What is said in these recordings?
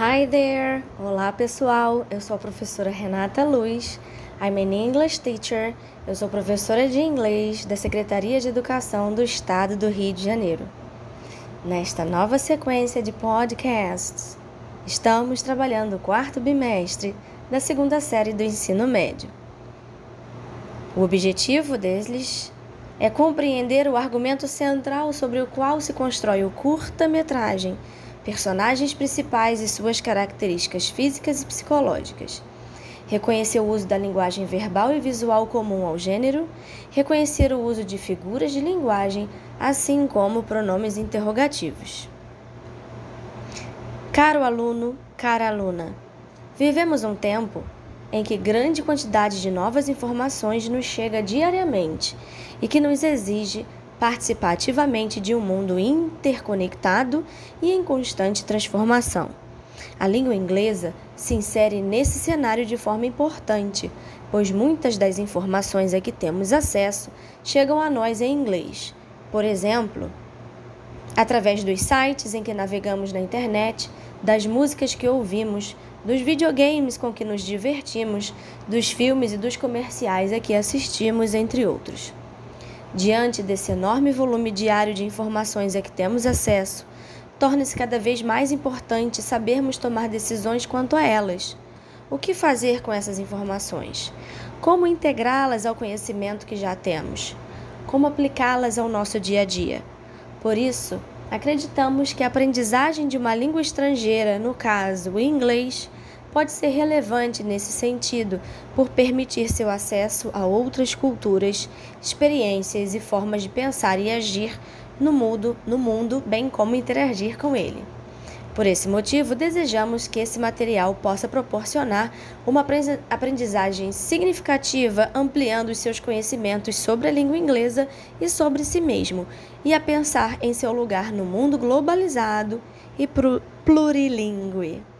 Hi there! Olá pessoal, eu sou a professora Renata Luz. I'm an English teacher. Eu sou professora de inglês da Secretaria de Educação do Estado do Rio de Janeiro. Nesta nova sequência de podcasts, estamos trabalhando o quarto bimestre da segunda série do ensino médio. O objetivo deles é compreender o argumento central sobre o qual se constrói o curta-metragem personagens principais e suas características físicas e psicológicas. Reconhecer o uso da linguagem verbal e visual comum ao gênero, reconhecer o uso de figuras de linguagem, assim como pronomes interrogativos. Caro aluno, cara aluna, vivemos um tempo em que grande quantidade de novas informações nos chega diariamente e que nos exige participar ativamente de um mundo interconectado e em constante transformação. A língua inglesa se insere nesse cenário de forma importante, pois muitas das informações a que temos acesso chegam a nós em inglês. Por exemplo, através dos sites em que navegamos na internet, das músicas que ouvimos, dos videogames com que nos divertimos, dos filmes e dos comerciais a que assistimos, entre outros. Diante desse enorme volume diário de informações a que temos acesso, torna-se cada vez mais importante sabermos tomar decisões quanto a elas. O que fazer com essas informações? Como integrá-las ao conhecimento que já temos? Como aplicá-las ao nosso dia a dia? Por isso, acreditamos que a aprendizagem de uma língua estrangeira, no caso o inglês, pode ser relevante nesse sentido por permitir seu acesso a outras culturas, experiências e formas de pensar e agir no mundo, no mundo, bem como interagir com ele. Por esse motivo, desejamos que esse material possa proporcionar uma aprendizagem significativa, ampliando os seus conhecimentos sobre a língua inglesa e sobre si mesmo, e a pensar em seu lugar no mundo globalizado e plurilingue.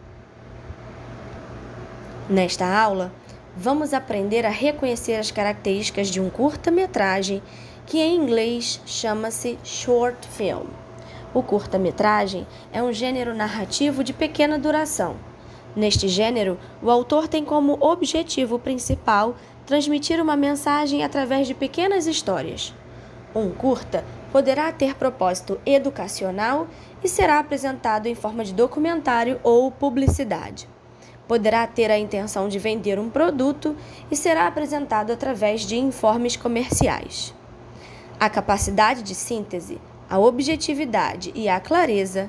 Nesta aula, vamos aprender a reconhecer as características de um curta-metragem que em inglês chama-se short film. O curta-metragem é um gênero narrativo de pequena duração. Neste gênero, o autor tem como objetivo principal transmitir uma mensagem através de pequenas histórias. Um curta poderá ter propósito educacional e será apresentado em forma de documentário ou publicidade poderá ter a intenção de vender um produto e será apresentado através de informes comerciais. A capacidade de síntese, a objetividade e a clareza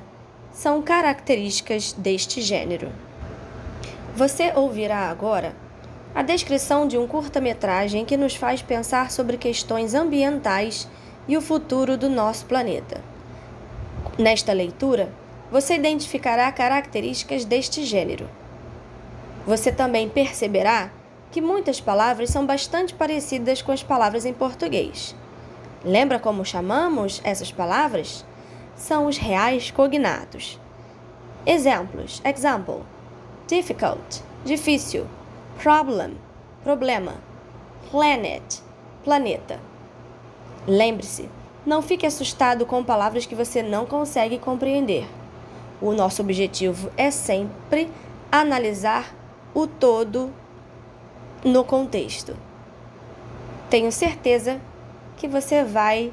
são características deste gênero. Você ouvirá agora a descrição de um curta-metragem que nos faz pensar sobre questões ambientais e o futuro do nosso planeta. Nesta leitura, você identificará características deste gênero. Você também perceberá que muitas palavras são bastante parecidas com as palavras em português. Lembra como chamamos essas palavras? São os reais cognatos. Exemplos: example, difficult, difícil, problem, problema, planet, planeta. Lembre-se, não fique assustado com palavras que você não consegue compreender. O nosso objetivo é sempre analisar o todo no contexto. Tenho certeza que você vai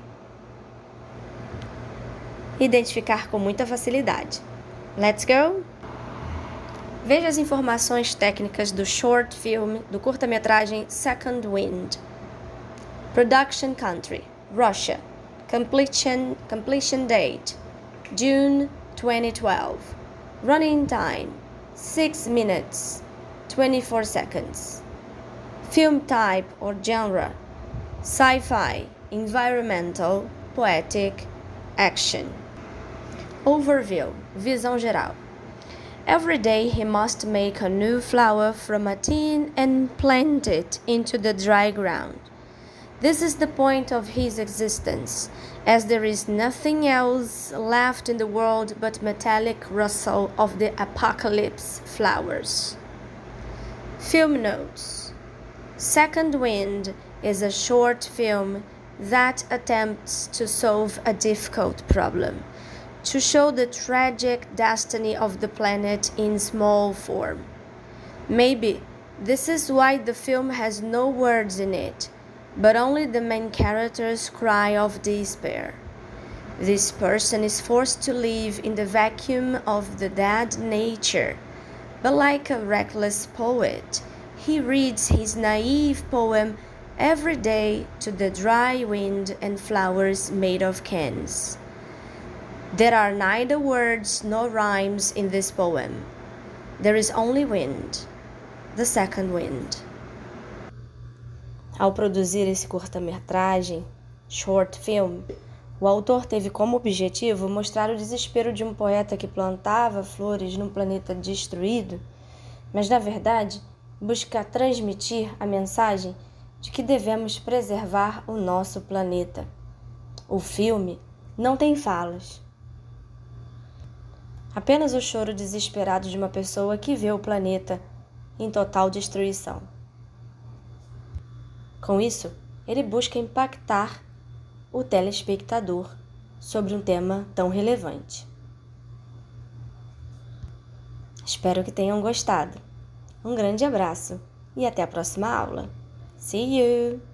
identificar com muita facilidade. Let's go! Veja as informações técnicas do short film do curta-metragem Second Wind. Production country: Russia. Completion completion date: June 2012. Running time: 6 minutes. 24 seconds. Film type or genre sci fi, environmental, poetic, action. Overview Visão geral. Every day he must make a new flower from a tin and plant it into the dry ground. This is the point of his existence, as there is nothing else left in the world but metallic rustle of the apocalypse flowers. Film notes Second Wind is a short film that attempts to solve a difficult problem. to show the tragic destiny of the planet in small form. Maybe this is why the film has no words in it, but only the main character's cry of despair. This person is forced to live in the vacuum of the dead nature, but like a reckless poet, he reads his naive poem every day to the dry wind and flowers made of cans. There are neither words nor rhymes in this poem. There is only wind, the second wind. Ao produzir esse curta-metragem, short film, o autor teve como objetivo mostrar o desespero de um poeta que plantava flores num planeta destruído, mas na verdade busca transmitir a mensagem de que devemos preservar o nosso planeta. O filme não tem falas. Apenas o choro desesperado de uma pessoa que vê o planeta em total destruição. Com isso, ele busca impactar o telespectador sobre um tema tão relevante. Espero que tenham gostado. Um grande abraço e até a próxima aula. See you!